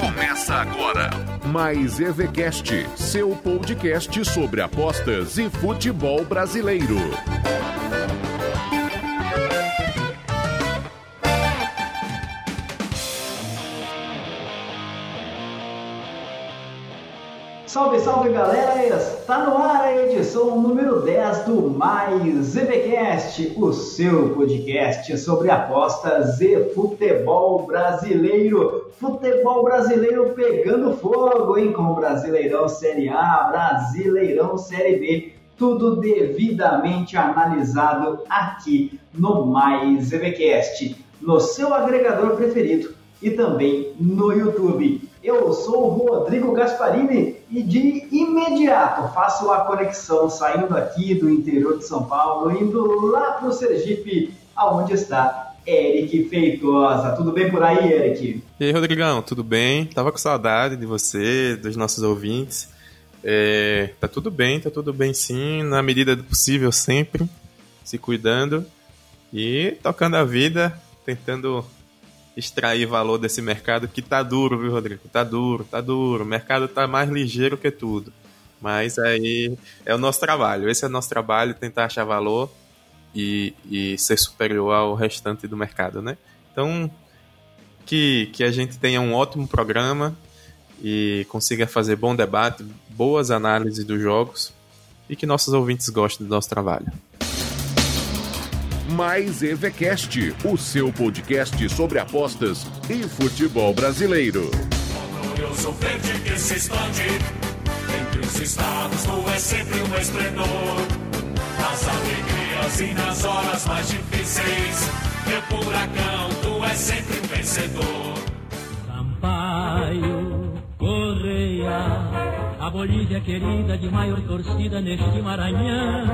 Começa agora mais EVCast, seu podcast sobre apostas e futebol brasileiro. Salve, salve galera! Está no ar a edição número 10 do Mais EVCast, o seu podcast sobre apostas e futebol brasileiro. Futebol brasileiro pegando fogo, hein? Com Brasileirão Série A, Brasileirão Série B, tudo devidamente analisado aqui no Mais EVCast, no seu agregador preferido e também no YouTube. Eu sou o Rodrigo Gasparini e de imediato faço a conexão saindo aqui do interior de São Paulo, indo lá para o Sergipe, aonde está Eric Feitosa. Tudo bem por aí, Eric? E aí, Rodrigão, tudo bem? Tava com saudade de você, dos nossos ouvintes. É, tá tudo bem, tá tudo bem sim, na medida do possível sempre, se cuidando e tocando a vida, tentando extrair valor desse mercado que tá duro, viu, Rodrigo? Tá duro, tá duro. O mercado tá mais ligeiro que tudo. Mas aí é o nosso trabalho. Esse é o nosso trabalho, tentar achar valor e, e ser superior ao restante do mercado, né? Então, que, que a gente tenha um ótimo programa e consiga fazer bom debate, boas análises dos jogos e que nossos ouvintes gostem do nosso trabalho mais EVCast, o seu podcast sobre apostas e futebol brasileiro. Glorioso verde que se expande entre os estados, tu é sempre um esplendor. Nas alegrias e nas horas mais difíceis, meu furacão, tu é sempre um vencedor. Sampaio, Correia, a Bolívia querida de maior torcida neste Maranhão.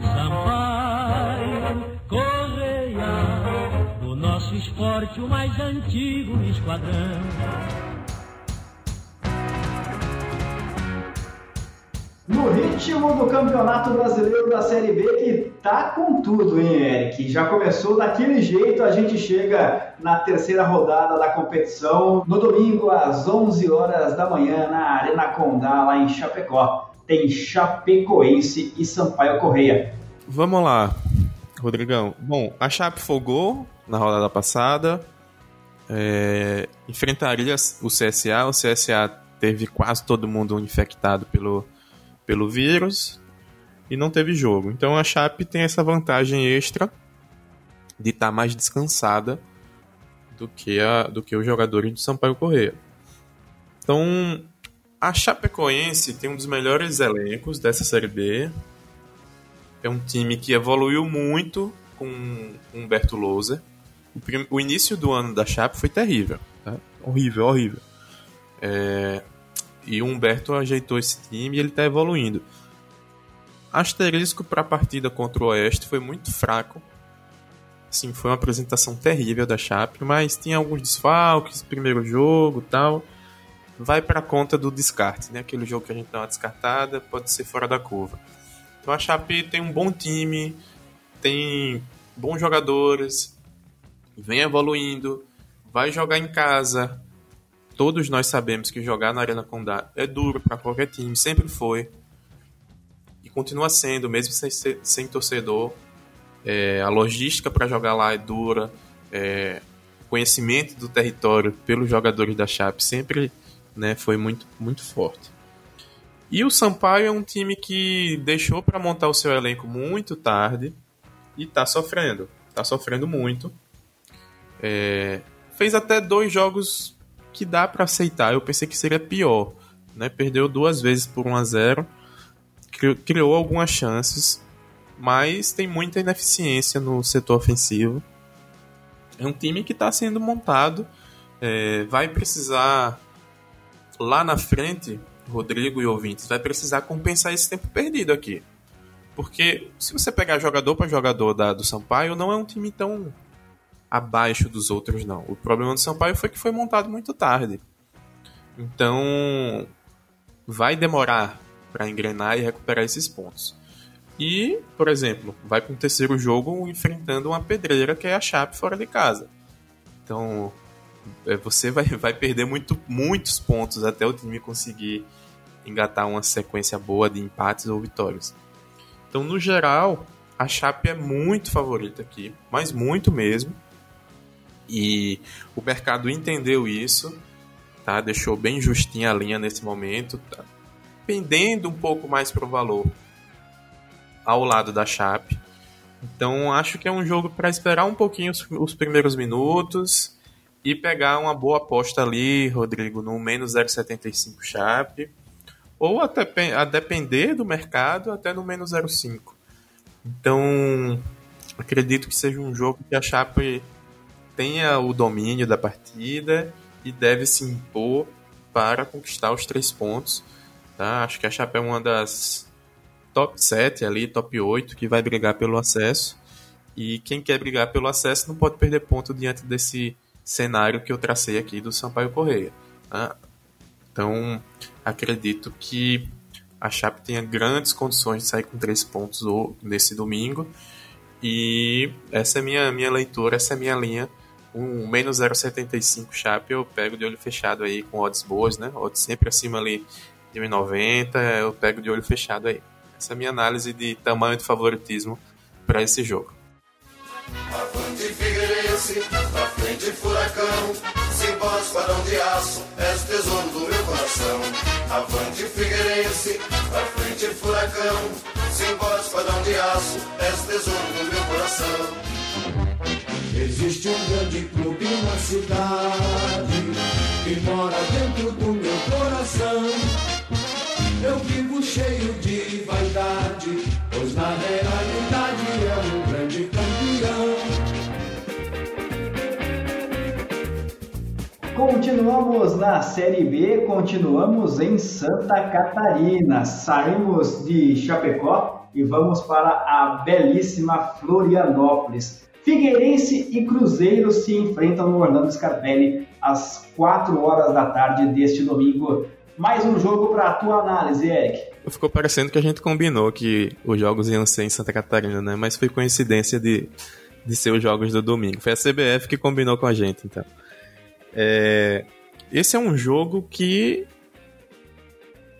Correia, nosso esporte o mais antigo esquadrão. No ritmo do Campeonato Brasileiro da Série B, que tá com tudo, hein, Eric? Já começou daquele jeito, a gente chega na terceira rodada da competição, no domingo às 11 horas da manhã, na Arena Condá, lá em Chapecó. Tem Chapecoense e Sampaio Correia. Vamos lá. Rodrigão. Bom, a Chape folgou na rodada passada. É, enfrentaria o CSA. O CSA teve quase todo mundo infectado pelo, pelo vírus e não teve jogo. Então a Chape tem essa vantagem extra de estar tá mais descansada do que, a, do que os jogadores do Sampaio Correia. Então a Chapecoense tem um dos melhores elencos dessa Série B é um time que evoluiu muito com Humberto Lousa. O, o, início do ano da Chape foi terrível. Tá? Horrível, horrível. É, e o Humberto ajeitou esse time e ele está evoluindo. Asterisco para a partida contra o Oeste foi muito fraco. Sim, foi uma apresentação terrível da Chape, mas tinha alguns desfalques, primeiro jogo tal. Vai para conta do descarte, né? Aquele jogo que a gente dá uma descartada, pode ser fora da curva. Então a Chape tem um bom time, tem bons jogadores, vem evoluindo, vai jogar em casa. Todos nós sabemos que jogar na Arena Condá é duro para qualquer time, sempre foi. E continua sendo, mesmo sem, sem torcedor. É, a logística para jogar lá é dura. É, conhecimento do território pelos jogadores da Chape sempre né, foi muito, muito forte. E o Sampaio é um time que deixou para montar o seu elenco muito tarde e está sofrendo. Está sofrendo muito. É, fez até dois jogos que dá para aceitar. Eu pensei que seria pior. Né? Perdeu duas vezes por 1 a 0 Criou algumas chances, mas tem muita ineficiência no setor ofensivo. É um time que está sendo montado. É, vai precisar lá na frente Rodrigo e ouvintes, vai precisar compensar esse tempo perdido aqui. Porque se você pegar jogador para jogador da, do Sampaio, não é um time tão abaixo dos outros, não. O problema do Sampaio foi que foi montado muito tarde. Então, vai demorar para engrenar e recuperar esses pontos. E, por exemplo, vai para um terceiro jogo enfrentando uma pedreira que é a Chape fora de casa. Então, você vai, vai perder muito, muitos pontos até o time conseguir engatar uma sequência boa de empates ou vitórias. Então, no geral, a Chape é muito favorita aqui, mas muito mesmo. E o mercado entendeu isso, tá? Deixou bem justinha a linha nesse momento, tá? pendendo um pouco mais para o valor ao lado da Chape. Então acho que é um jogo para esperar um pouquinho os, os, primeiros minutos e pegar uma boa aposta ali, Rodrigo, no menos 0,75 Chape. Ou até a depender do mercado, até no menos 0,5. Então acredito que seja um jogo que a Chape tenha o domínio da partida e deve se impor para conquistar os três pontos. Tá? Acho que a Chape é uma das top 7 ali, top 8, que vai brigar pelo acesso. E quem quer brigar pelo acesso não pode perder ponto diante desse cenário que eu tracei aqui do Sampaio Correia. Tá? Então, acredito que a Chape tenha grandes condições de sair com três pontos nesse domingo. E essa é minha, minha leitura, essa é minha linha. Um menos 0,75 Chape eu pego de olho fechado aí com odds boas, né? Odds sempre acima ali de 1,90, eu pego de olho fechado aí. Essa é a minha análise de tamanho de favoritismo para esse jogo. Avante Figueirense, pra frente furacão, Simbora esquadrão de aço, és o tesouro do meu coração. Avante Figueirense, pra frente furacão, Simbora esquadrão de aço, és o tesouro do meu coração. Existe um grande clube na cidade que mora dentro do meu coração. Eu vivo cheio de vaidade, pois na realidade é um grande Continuamos na Série B, continuamos em Santa Catarina. Saímos de Chapecó e vamos para a belíssima Florianópolis. Figueirense e Cruzeiro se enfrentam no Orlando Scarpelli às 4 horas da tarde deste domingo mais um jogo para a tua análise, Eric. Ficou parecendo que a gente combinou que os jogos iam ser em Santa Catarina, né? Mas foi coincidência de, de ser os jogos do domingo. Foi a CBF que combinou com a gente, então. É... Esse é um jogo que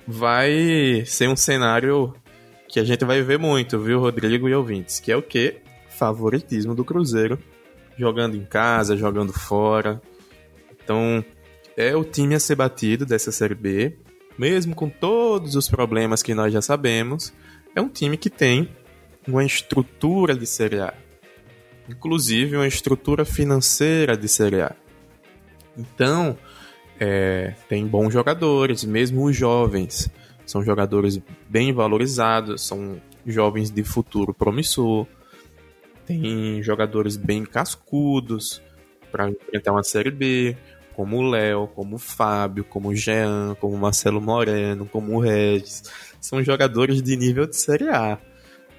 vai ser um cenário que a gente vai ver muito, viu, Rodrigo e ouvintes? Que é o que? Favoritismo do Cruzeiro. Jogando em casa, jogando fora. Então, é o time a ser batido dessa Série B, mesmo com todos os problemas que nós já sabemos. É um time que tem uma estrutura de Série A, inclusive uma estrutura financeira de Série A. Então, é, tem bons jogadores, mesmo os jovens. São jogadores bem valorizados, são jovens de futuro promissor. Tem jogadores bem cascudos para enfrentar uma Série B como o Léo, como o Fábio, como o Jean, como o Marcelo Moreno, como o Regis. São jogadores de nível de Série A.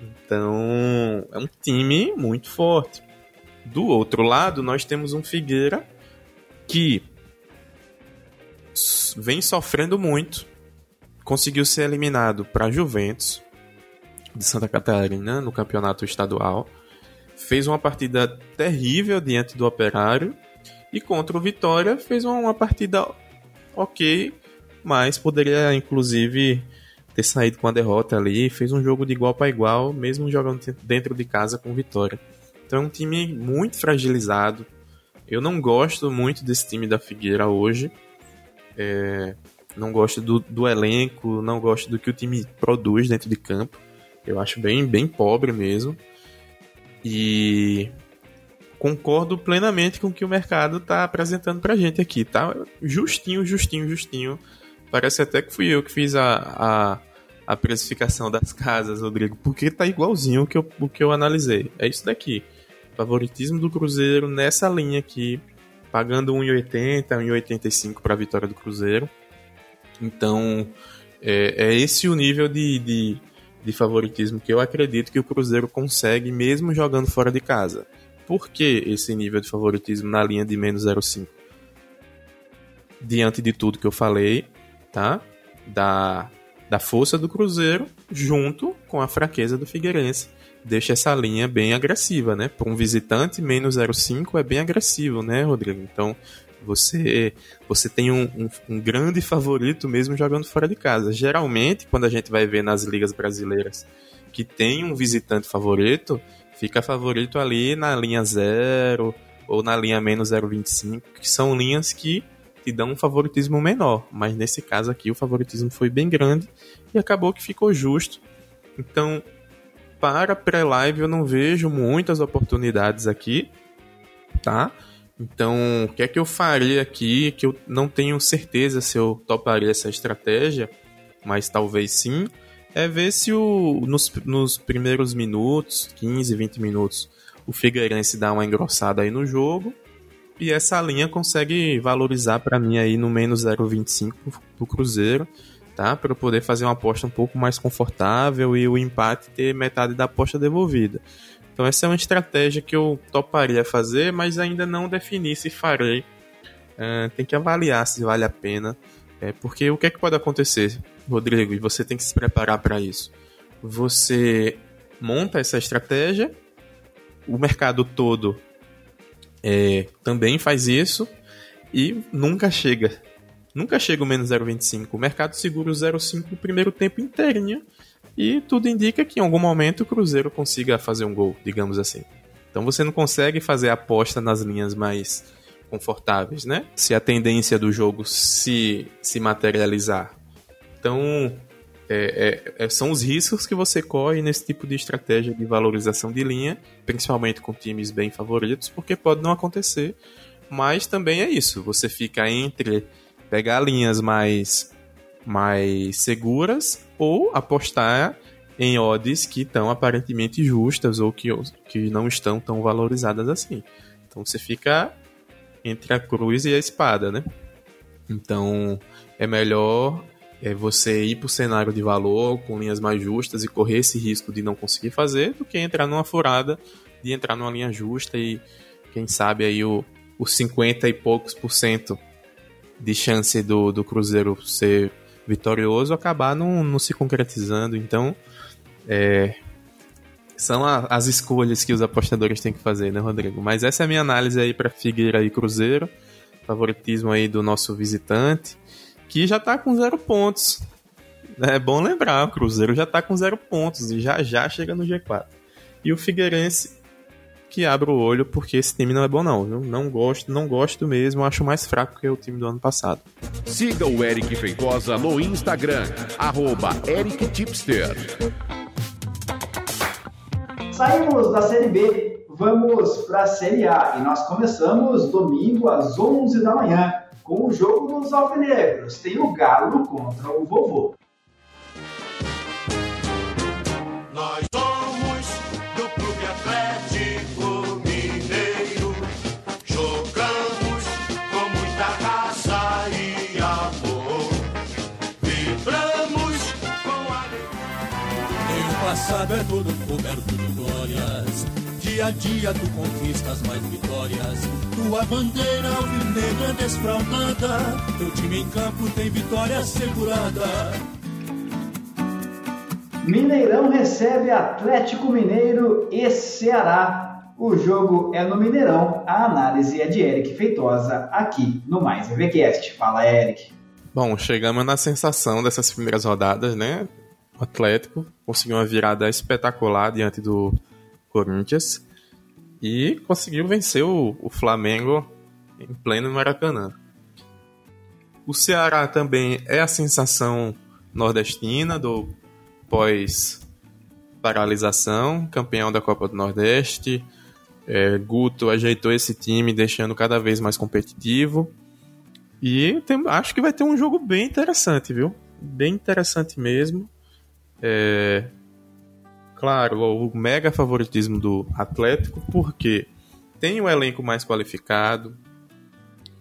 Então, é um time muito forte. Do outro lado, nós temos um Figueira que vem sofrendo muito. Conseguiu ser eliminado para Juventus de Santa Catarina no campeonato estadual. Fez uma partida terrível diante do Operário e contra o Vitória fez uma, partida ok, mas poderia inclusive ter saído com a derrota ali. Fez um jogo de igual para igual, mesmo jogando dentro de casa com Vitória. Então é um time muito fragilizado. Eu não gosto muito desse time da Figueira hoje. É, não gosto do, do, elenco, não gosto do que o time produz dentro de campo. Eu acho bem, bem pobre mesmo. E concordo plenamente com o que o mercado está apresentando para a gente aqui, tá? Justinho, justinho, justinho. Parece até que fui eu que fiz a, a, a precificação das casas, Rodrigo, porque tá igualzinho o que, eu, o que eu analisei. É isso daqui. Favoritismo do Cruzeiro nessa linha aqui, pagando 1,80, 1,85 para a vitória do Cruzeiro. Então, é, é esse o nível de, de, de favoritismo que eu acredito que o Cruzeiro consegue, mesmo jogando fora de casa. Por que esse nível de favoritismo na linha de menos 0,5? Diante de tudo que eu falei, tá? Da da força do Cruzeiro junto com a fraqueza do Figueirense. Deixa essa linha bem agressiva, né? Para um visitante, menos 0,5 é bem agressivo, né, Rodrigo? Então, você você tem um, um, um, grande favorito mesmo jogando fora de casa. Geralmente, quando a gente vai ver nas ligas brasileiras que tem um visitante favorito, fica favorito ali na linha 0 ou na linha menos 0,25, que são linhas que te dão um favoritismo menor. Mas nesse caso aqui o favoritismo foi bem grande e acabou que ficou justo. Então, para pré-live eu não vejo muitas oportunidades aqui, tá? Então, o que é que eu faria aqui que eu não tenho certeza se eu toparia essa estratégia, mas talvez sim, é ver se o, nos, nos primeiros minutos, 15, 20 minutos, o Figueirense dá uma engrossada aí no jogo e essa linha consegue valorizar para mim aí no menos 0,25 pro Cruzeiro, tá? Para poder fazer uma aposta um pouco mais confortável e o empate ter metade da aposta devolvida. Então essa é uma estratégia que eu toparia fazer, mas ainda não defini se farei. Uh, tem que avaliar se vale a pena. É, porque o que é que pode acontecer, Rodrigo? E você tem que se preparar para isso. Você monta essa estratégia, o mercado todo é, também faz isso e nunca chega. Nunca chega o menos 0,25. O mercado segura o 0,5 no primeiro tempo inteirinho e tudo indica que em algum momento o Cruzeiro consiga fazer um gol, digamos assim. Então você não consegue fazer aposta nas linhas mais confortáveis, né? Se a tendência do jogo se, se materializar. Então, é, é, é, são os riscos que você corre nesse tipo de estratégia de valorização de linha, principalmente com times bem favoritos, porque pode não acontecer. Mas também é isso, você fica entre pegar linhas mais mais seguras ou apostar em odds que estão aparentemente justas ou que, que não estão tão valorizadas assim. Então você fica entre a cruz e a espada, né? Então é melhor é você ir para o cenário de valor com linhas mais justas e correr esse risco de não conseguir fazer do que entrar numa furada de entrar numa linha justa e quem sabe aí o, os 50 e poucos por cento de chance do, do Cruzeiro ser vitorioso acabar não, não se concretizando. Então, é, são a, as escolhas que os apostadores têm que fazer, né, Rodrigo? Mas essa é a minha análise aí para Figueira e Cruzeiro. Favoritismo aí do nosso visitante, que já tá com zero pontos. É bom lembrar, o Cruzeiro já tá com zero pontos e já já chega no G4. E o Figueirense que abra o olho, porque esse time não é bom não, viu? Não gosto, não gosto mesmo, acho mais fraco que o time do ano passado. Siga o Eric Feitosa no Instagram, arroba EricTipster. Saímos da Série B, vamos para a Série A e nós começamos domingo às 11 da manhã com o jogo dos alvinegros. Tem o Galo contra o Vovô. Passado é todo coberto de glórias. Dia a dia tu conquistas mais vitórias. Tua bandeira alvinegra desfraldada. Teu time em campo tem vitória assegurada. Mineirão recebe Atlético Mineiro e Ceará. O jogo é no Mineirão. A análise é de Eric Feitosa aqui no Mais EVCast. Fala, Eric. Bom, chegamos na sensação dessas primeiras rodadas, né? O Atlético conseguiu uma virada espetacular diante do Corinthians e conseguiu vencer o, o Flamengo em pleno Maracanã. O Ceará também é a sensação nordestina do pós paralisação, campeão da Copa do Nordeste. É, Guto ajeitou esse time, deixando cada vez mais competitivo. E tem, acho que vai ter um jogo bem interessante, viu? Bem interessante mesmo. É, claro, o mega favoritismo do Atlético, porque tem um elenco mais qualificado,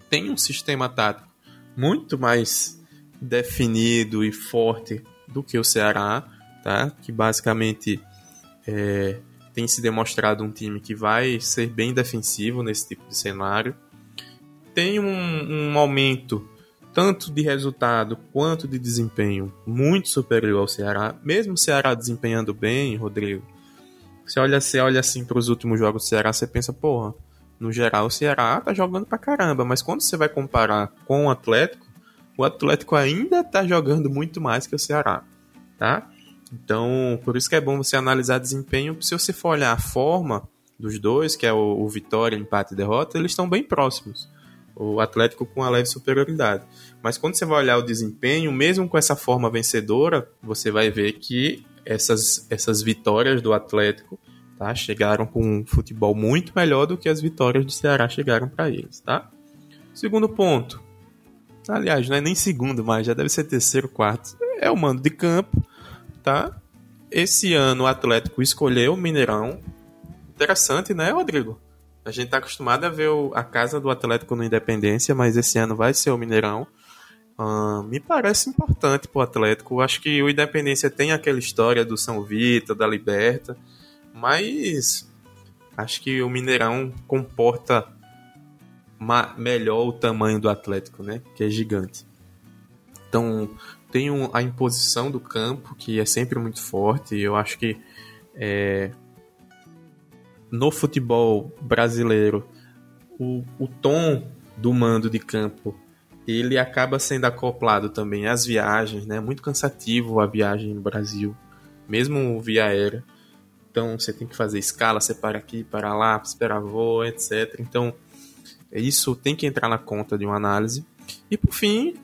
tem um sistema tático muito mais definido e forte do que o Ceará, tá? que basicamente é, tem se demonstrado um time que vai ser bem defensivo nesse tipo de cenário. Tem um, um aumento tanto de resultado quanto de desempenho, muito superior ao Ceará. Mesmo o Ceará desempenhando bem, Rodrigo, você olha, você olha assim para os últimos jogos do Ceará, você pensa, porra, no geral o Ceará tá jogando pra caramba, mas quando você vai comparar com o Atlético, o Atlético ainda tá jogando muito mais que o Ceará, tá? Então, por isso que é bom você analisar desempenho, se você for olhar a forma dos dois, que é o, o vitória, empate e derrota, eles estão bem próximos o Atlético com a leve superioridade. Mas quando você vai olhar o desempenho, mesmo com essa forma vencedora, você vai ver que essas, essas vitórias do Atlético tá, chegaram com um futebol muito melhor do que as vitórias do Ceará chegaram para eles. Tá? Segundo ponto. Aliás, não é nem segundo mais, já deve ser terceiro, quarto. É o mando de campo. Tá? Esse ano o Atlético escolheu o Mineirão. Interessante, né, Rodrigo? A gente está acostumado a ver o, a casa do Atlético no Independência, mas esse ano vai ser o Mineirão. Uh, me parece importante para o Atlético. Acho que o Independência tem aquela história do São Vito, da Liberta, mas acho que o Mineirão comporta melhor o tamanho do Atlético, né? Que é gigante. Então tem um, a imposição do campo que é sempre muito forte. Eu acho que é, no futebol brasileiro, o, o tom do mando de campo ele acaba sendo acoplado também às viagens, né? Muito cansativo a viagem no Brasil, mesmo via aérea. Então você tem que fazer escala, você para aqui, para lá, esperar voo, etc. Então isso tem que entrar na conta de uma análise. E por fim,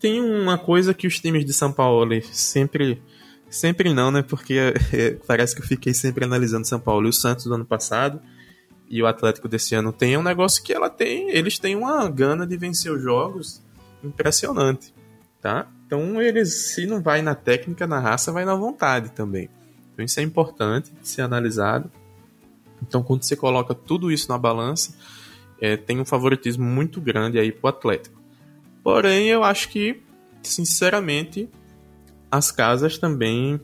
tem uma coisa que os times de São Paulo sempre Sempre não, né? Porque é, parece que eu fiquei sempre analisando São Paulo e o Santos do ano passado e o Atlético desse ano tem um negócio que ela tem, eles têm uma gana de vencer os jogos impressionante, tá? Então eles, se não vai na técnica, na raça, vai na vontade também. Então isso é importante de ser analisado. Então quando você coloca tudo isso na balança, é, tem um favoritismo muito grande aí pro Atlético. Porém, eu acho que, sinceramente, as casas também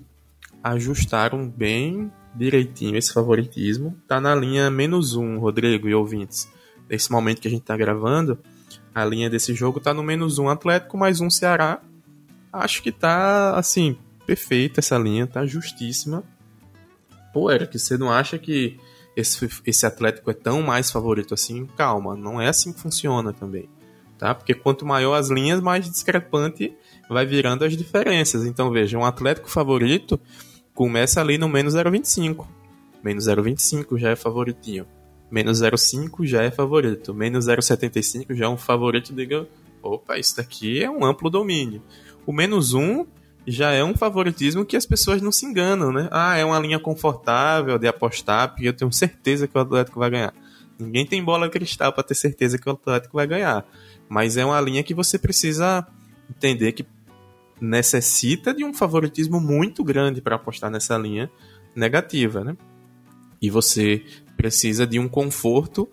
ajustaram bem direitinho esse favoritismo. Tá na linha menos um, Rodrigo e ouvintes. Nesse momento que a gente tá gravando, a linha desse jogo tá no menos um Atlético, mais um Ceará. Acho que tá, assim, perfeita essa linha, tá justíssima. Pô, Eric, você não acha que esse, esse Atlético é tão mais favorito assim? Calma, não é assim que funciona também. Tá? Porque quanto maior as linhas, mais discrepante vai virando as diferenças. Então veja, um Atlético favorito começa ali no menos 0,25. Menos 0,25 já é favoritinho. Menos 0,5 já é favorito. Menos 0,75 já é um favorito. Diga, opa, isso daqui é um amplo domínio. O menos 1 já é um favoritismo que as pessoas não se enganam, né? Ah, é uma linha confortável de apostar, porque eu tenho certeza que o Atlético vai ganhar. Ninguém tem bola cristal para ter certeza que o Atlético vai ganhar. Mas é uma linha que você precisa entender que necessita de um favoritismo muito grande para apostar nessa linha negativa, né? E você precisa de um conforto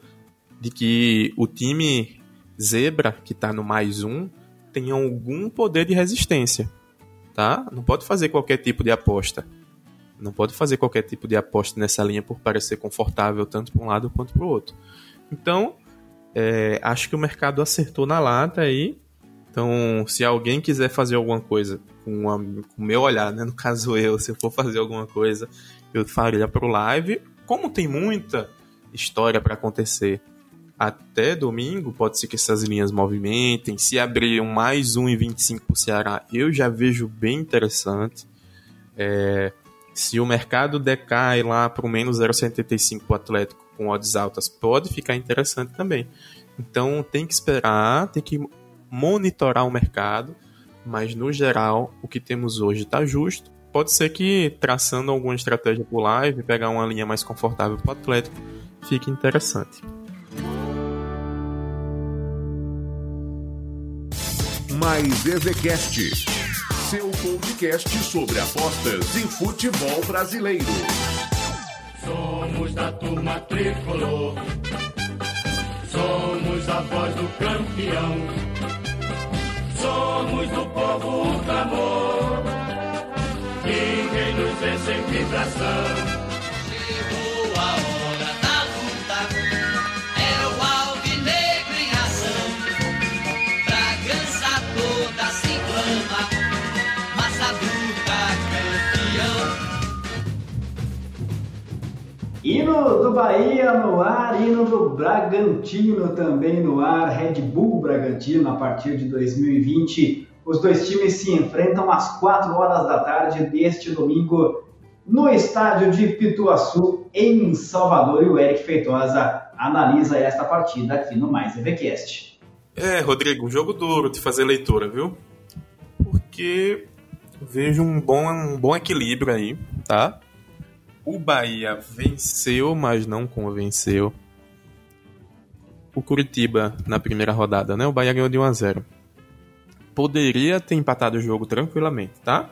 de que o time zebra que está no mais um tenha algum poder de resistência, tá? Não pode fazer qualquer tipo de aposta. Não pode fazer qualquer tipo de aposta nessa linha por parecer confortável tanto para um lado quanto para o outro. Então, é, acho que o mercado acertou na lata aí então, se alguém quiser fazer alguma coisa com, o meu olhar, né? No caso eu, se eu for fazer alguma coisa, eu faria pro live. Como tem muita história para acontecer até domingo, pode ser que essas linhas movimentem. Se abrir um mais 1,25 pro Ceará, eu já vejo bem interessante. É, se o mercado decai lá para o menos 0,75 pro Atlético com odds altas, pode ficar interessante também. Então tem que esperar, tem que monitorar o mercado, mas no geral o que temos hoje está justo. Pode ser que traçando alguma estratégia por live, pegar uma linha mais confortável para o Atlético, fique interessante. Mais EZCast, seu podcast sobre apostas em futebol brasileiro. Somos da turma tricolor, somos a voz do campeão somos do povo o clamor. Ninguém nos vence em vibração. Hino do Bahia no ar, hino do Bragantino também no ar, Red Bull Bragantino a partir de 2020. Os dois times se enfrentam às 4 horas da tarde deste domingo no estádio de Pituaçu, em Salvador. E o Eric Feitosa analisa esta partida aqui no Mais EVCast. É, Rodrigo, um jogo duro de fazer leitura, viu? Porque vejo um bom, um bom equilíbrio aí, tá? O Bahia venceu, mas não convenceu. O Curitiba na primeira rodada, né? O Bahia ganhou de 1 a 0. Poderia ter empatado o jogo tranquilamente, tá?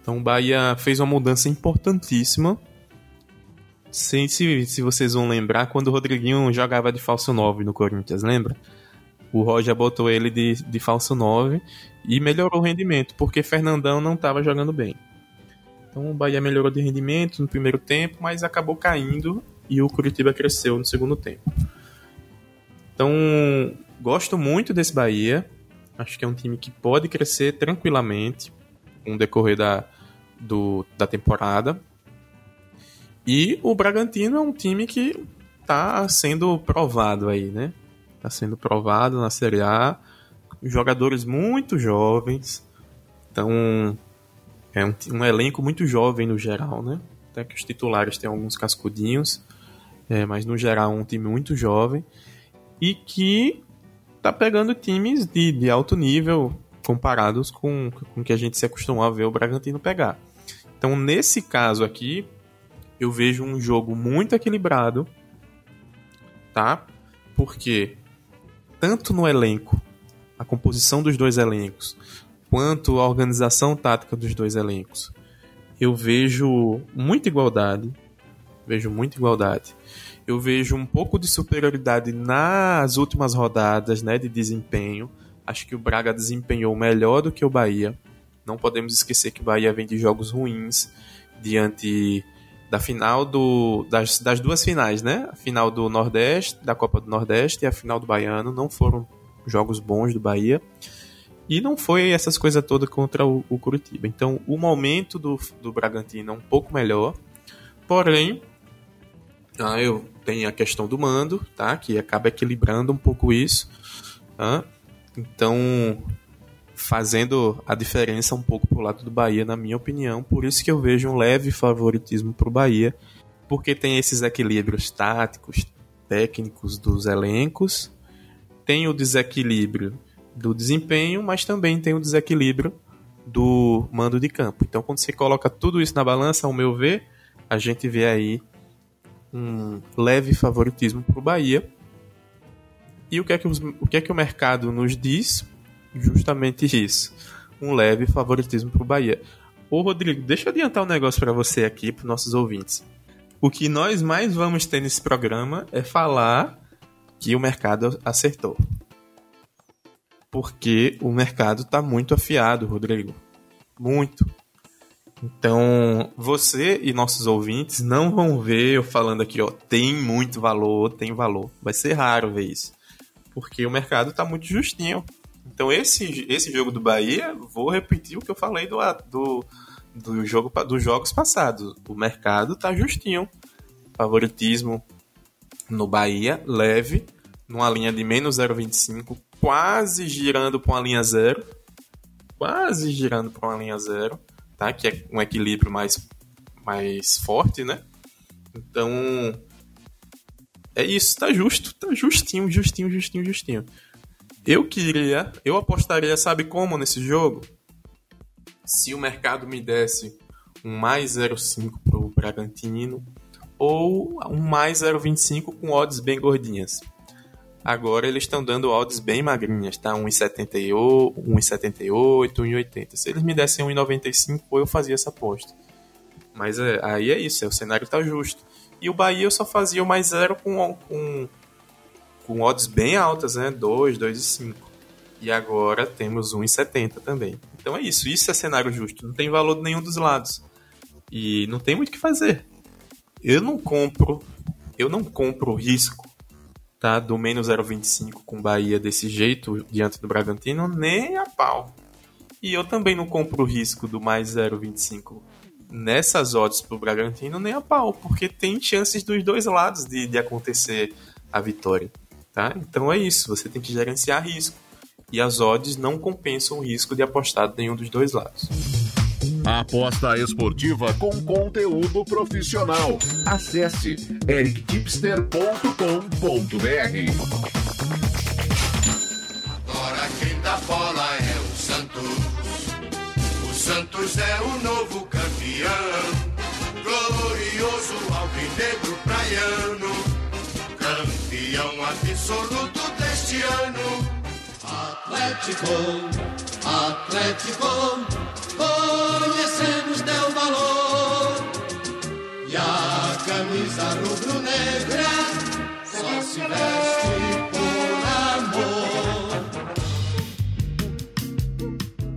Então o Bahia fez uma mudança importantíssima. Sei se, se vocês vão lembrar quando o Rodriguinho jogava de falso 9 no Corinthians, lembra? O Roger botou ele de, de falso 9 e melhorou o rendimento, porque Fernandão não estava jogando bem. Então o Bahia melhorou de rendimento no primeiro tempo, mas acabou caindo e o Curitiba cresceu no segundo tempo. Então, gosto muito desse Bahia. Acho que é um time que pode crescer tranquilamente com o decorrer da, do, da temporada. E o Bragantino é um time que está sendo provado aí, né? Está sendo provado na Série A. Jogadores muito jovens. Então, é um, um, elenco muito jovem no geral, né? Até que os titulares têm alguns cascudinhos, é, mas no geral é um time muito jovem e que tá pegando times de, de alto nível comparados com o que a gente se acostumou a ver o Bragantino pegar. Então, nesse caso aqui, eu vejo um jogo muito equilibrado, tá? Porque tanto no elenco, a composição dos dois elencos, quanto à organização tática dos dois elencos, eu vejo muita igualdade. Vejo muita igualdade. Eu vejo um pouco de superioridade nas últimas rodadas, né, de desempenho. Acho que o Braga desempenhou melhor do que o Bahia. Não podemos esquecer que o Bahia vem de jogos ruins diante da final do das, das duas finais, né? A final do Nordeste, da Copa do Nordeste e a final do Baiano não foram jogos bons do Bahia. E não foi essas coisas todas contra o, o Curitiba. Então, o momento do, do Bragantino é um pouco melhor. Porém, ah, eu tenho a questão do mando, tá? Que acaba equilibrando um pouco isso. Tá? Então, fazendo a diferença um pouco pro lado do Bahia, na minha opinião. Por isso que eu vejo um leve favoritismo pro Bahia. Porque tem esses equilíbrios táticos, técnicos dos elencos. Tem o desequilíbrio do desempenho, mas também tem o desequilíbrio do mando de campo. Então, quando você coloca tudo isso na balança, ao meu ver, a gente vê aí um leve favoritismo para o Bahia. E o que, é que os, o que é que o mercado nos diz? Justamente isso. Um leve favoritismo para o Bahia. Ô Rodrigo, deixa eu adiantar um negócio para você aqui, para nossos ouvintes. O que nós mais vamos ter nesse programa é falar que o mercado acertou porque o mercado está muito afiado, Rodrigo. Muito. Então, você e nossos ouvintes não vão ver eu falando aqui, ó, tem muito valor, tem valor. Vai ser raro ver isso. Porque o mercado está muito justinho. Então, esse, esse jogo do Bahia, vou repetir o que eu falei do, do, do jogo dos jogos passados. O mercado está justinho. Favoritismo no Bahia, leve, numa linha de menos 0,25, quase girando para uma linha zero. Quase girando para uma linha zero, tá? Que é um equilíbrio mais, mais forte, né? Então. É isso, tá justo, tá justinho, justinho, justinho, justinho. Eu queria, eu apostaria, sabe como nesse jogo? Se o mercado me desse um mais 0,5 pro Bragantino ou um mais 0,25 com odds bem gordinhas. Agora eles estão dando odds bem magrinhas, tá? 1,78, 1,80. Se eles me dessem 1,95, eu fazia essa aposta. Mas é, aí é isso, é, o cenário tá justo. E o Bahia eu só fazia o mais zero com, com, com odds bem altas, né? 2, 2,5. E agora temos 1,70 também. Então é isso, isso é cenário justo. Não tem valor de nenhum dos lados. E não tem muito o que fazer. Eu não compro, eu não compro risco tá? Do menos 0,25 com Bahia desse jeito diante do Bragantino, nem a pau. E eu também não compro o risco do mais 0,25 nessas odds pro Bragantino nem a pau, porque tem chances dos dois lados de, de acontecer a vitória. Tá? Então é isso, você tem que gerenciar risco. E as odds não compensam o risco de apostar de nenhum dos dois lados. Aposta esportiva com conteúdo profissional. Acesse erictipster.com.br. Agora quem dá bola é o Santos. O Santos é o novo campeão. Glorioso alvinegro praiano. Campeão absoluto deste ano. Atlético, Atlético conhecemos teu valor. E a camisa rubro-negra só se veste.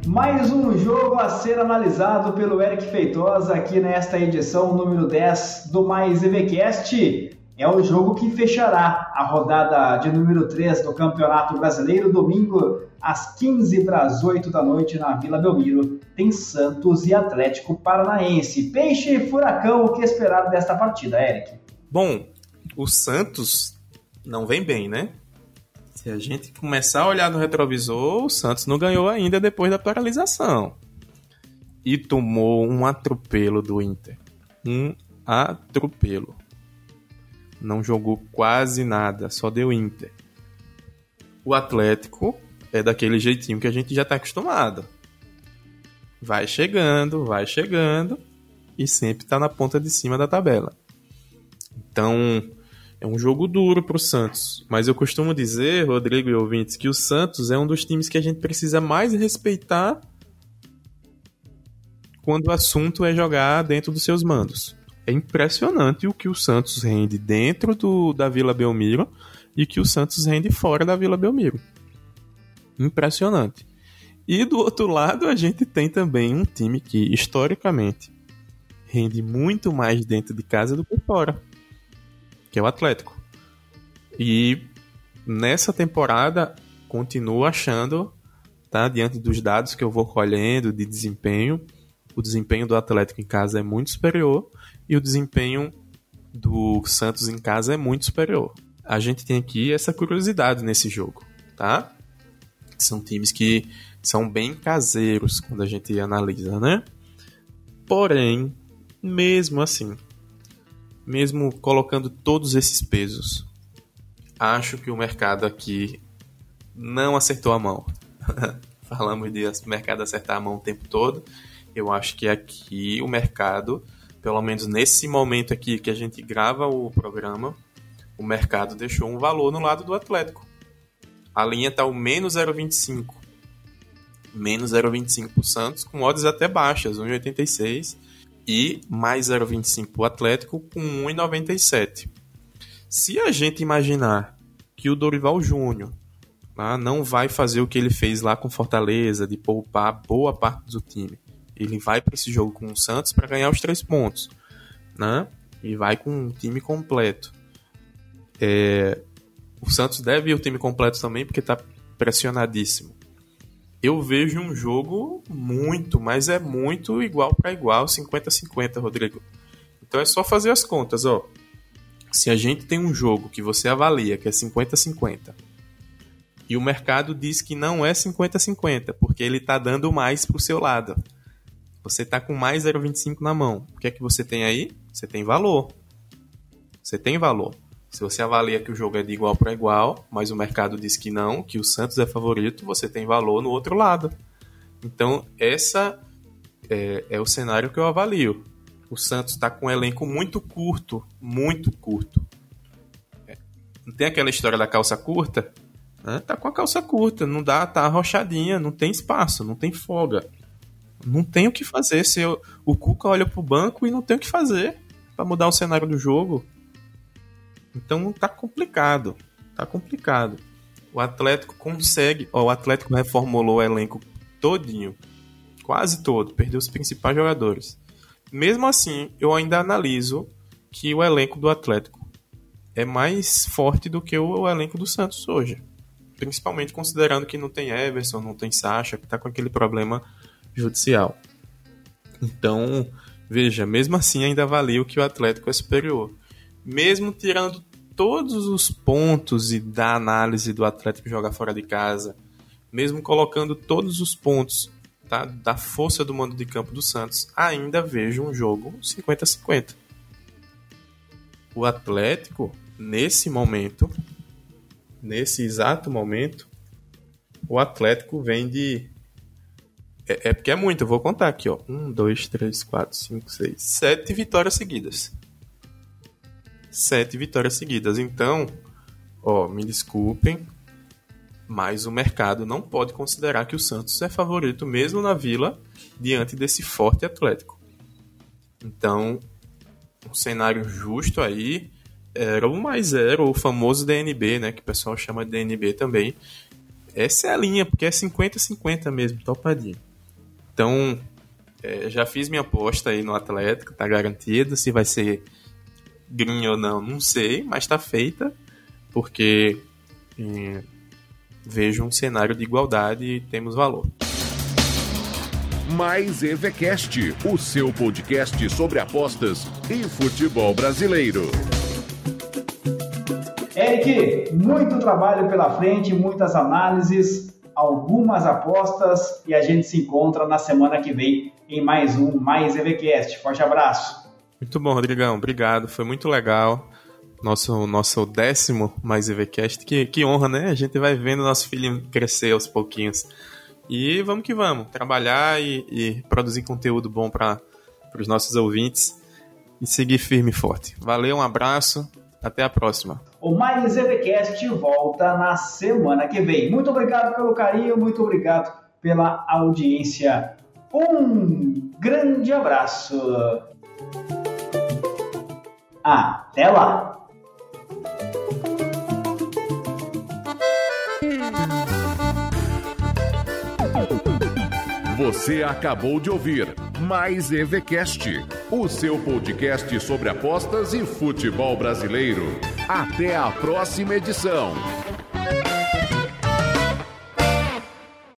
Mais um jogo a ser analisado pelo Eric Feitosa aqui nesta edição número 10 do Mais EVCast é o jogo que fechará a rodada de número 3 do Campeonato Brasileiro, domingo, às 15 para as 8 da noite, na Vila Belmiro. Tem Santos e Atlético Paranaense. Peixe e Furacão, o que esperar desta partida, Eric? Bom, o Santos não vem bem, né? Se a gente começar a olhar no retrovisor, o Santos não ganhou ainda depois da paralisação. E tomou um atropelo do Inter. Um atropelo não jogou quase nada, só deu Inter. O Atlético é daquele jeitinho que a gente já está acostumado. Vai chegando, vai chegando e sempre está na ponta de cima da tabela. Então, é um jogo duro para o Santos. Mas eu costumo dizer, Rodrigo e ouvintes, que o Santos é um dos times que a gente precisa mais respeitar quando o assunto é jogar dentro dos seus mandos é impressionante o que o Santos rende dentro do, da Vila Belmiro e que o Santos rende fora da Vila Belmiro. Impressionante. E do outro lado, a gente tem também um time que, historicamente, rende muito mais dentro de casa do que fora, que é o Atlético. E nessa temporada, continuo achando, tá, diante dos dados que eu vou colhendo de desempenho, o desempenho do Atlético em casa é muito superior e o desempenho do Santos em casa é muito superior. A gente tem aqui essa curiosidade nesse jogo, tá? São times que são bem caseiros quando a gente analisa, né? Porém, mesmo assim, mesmo colocando todos esses pesos, acho que o mercado aqui não acertou a mão. Falamos de mercado acertar a mão o tempo todo. Eu acho que aqui o mercado pelo menos nesse momento aqui que a gente grava o programa, o mercado deixou um valor no lado do Atlético. A linha está o menos 0,25. Menos 0,25 para o Santos, com odds até baixas, 1,86. E mais 0,25 para o Atlético, com 1,97. Se a gente imaginar que o Dorival Júnior tá, não vai fazer o que ele fez lá com Fortaleza, de poupar boa parte do time, ele vai para esse jogo com o Santos para ganhar os três pontos, né? E vai com um time completo. É, o Santos deve ir o time completo também porque está pressionadíssimo. Eu vejo um jogo muito, mas é muito igual para igual, 50-50, Rodrigo. Então é só fazer as contas, ó. Se a gente tem um jogo que você avalia que é 50-50 e o mercado diz que não é 50-50 porque ele está dando mais para o seu lado você está com mais 0,25 na mão. O que é que você tem aí? Você tem valor. Você tem valor. Se você avalia que o jogo é de igual para igual, mas o mercado diz que não, que o Santos é favorito, você tem valor no outro lado. Então, essa é, é o cenário que eu avalio. O Santos está com um elenco muito curto, muito curto. É. Não tem aquela história da calça curta? Tá com a calça curta, não dá, tá arrochadinha, não tem espaço, não tem folga. Não tem o que fazer. Se eu, o Cuca olha pro banco e não tem o que fazer para mudar o cenário do jogo. Então tá complicado. Tá complicado. O Atlético consegue. Ó, o Atlético reformulou o elenco todinho. Quase todo. Perdeu os principais jogadores. Mesmo assim, eu ainda analiso que o elenco do Atlético é mais forte do que o elenco do Santos hoje. Principalmente considerando que não tem Everson, não tem Sacha, que tá com aquele problema judicial. Então, Veja, mesmo assim ainda avalia que o Atlético é superior. Mesmo tirando todos os pontos e da análise do Atlético jogar fora de casa, mesmo colocando todos os pontos tá, da força do mando de campo do Santos, ainda vejo um jogo 50-50. O Atlético, nesse momento, nesse exato momento, o Atlético vem de. É, é porque é muito, eu vou contar aqui, ó. Um, dois, três, quatro, cinco, seis, sete vitórias seguidas sete vitórias seguidas. Então, ó, me desculpem, mas o mercado não pode considerar que o Santos é favorito mesmo na Vila diante desse forte Atlético. Então, um cenário justo aí era o mais zero, o famoso DNB, né, que o pessoal chama de DNB também. Essa é a linha, porque é 50-50 mesmo, topadinho. Então, é, já fiz minha aposta aí no Atlético, tá garantido. Se vai ser green ou não, não sei, mas está feita, porque é, vejo um cenário de igualdade e temos valor. Mais EVCast, o seu podcast sobre apostas e futebol brasileiro. Eric, muito trabalho pela frente, muitas análises, algumas apostas e a gente se encontra na semana que vem em mais um Mais EVCast. Forte abraço! Muito bom, Rodrigão. Obrigado. Foi muito legal. Nosso, nosso décimo mais EVCast. Que, que honra, né? A gente vai vendo nosso filho crescer aos pouquinhos. E vamos que vamos. Trabalhar e, e produzir conteúdo bom para os nossos ouvintes. E seguir firme e forte. Valeu, um abraço. Até a próxima. O Mais EVCast volta na semana que vem. Muito obrigado pelo carinho, muito obrigado pela audiência. Um grande abraço. Até lá! Você acabou de ouvir Mais EVCast, o seu podcast sobre apostas e futebol brasileiro. Até a próxima edição.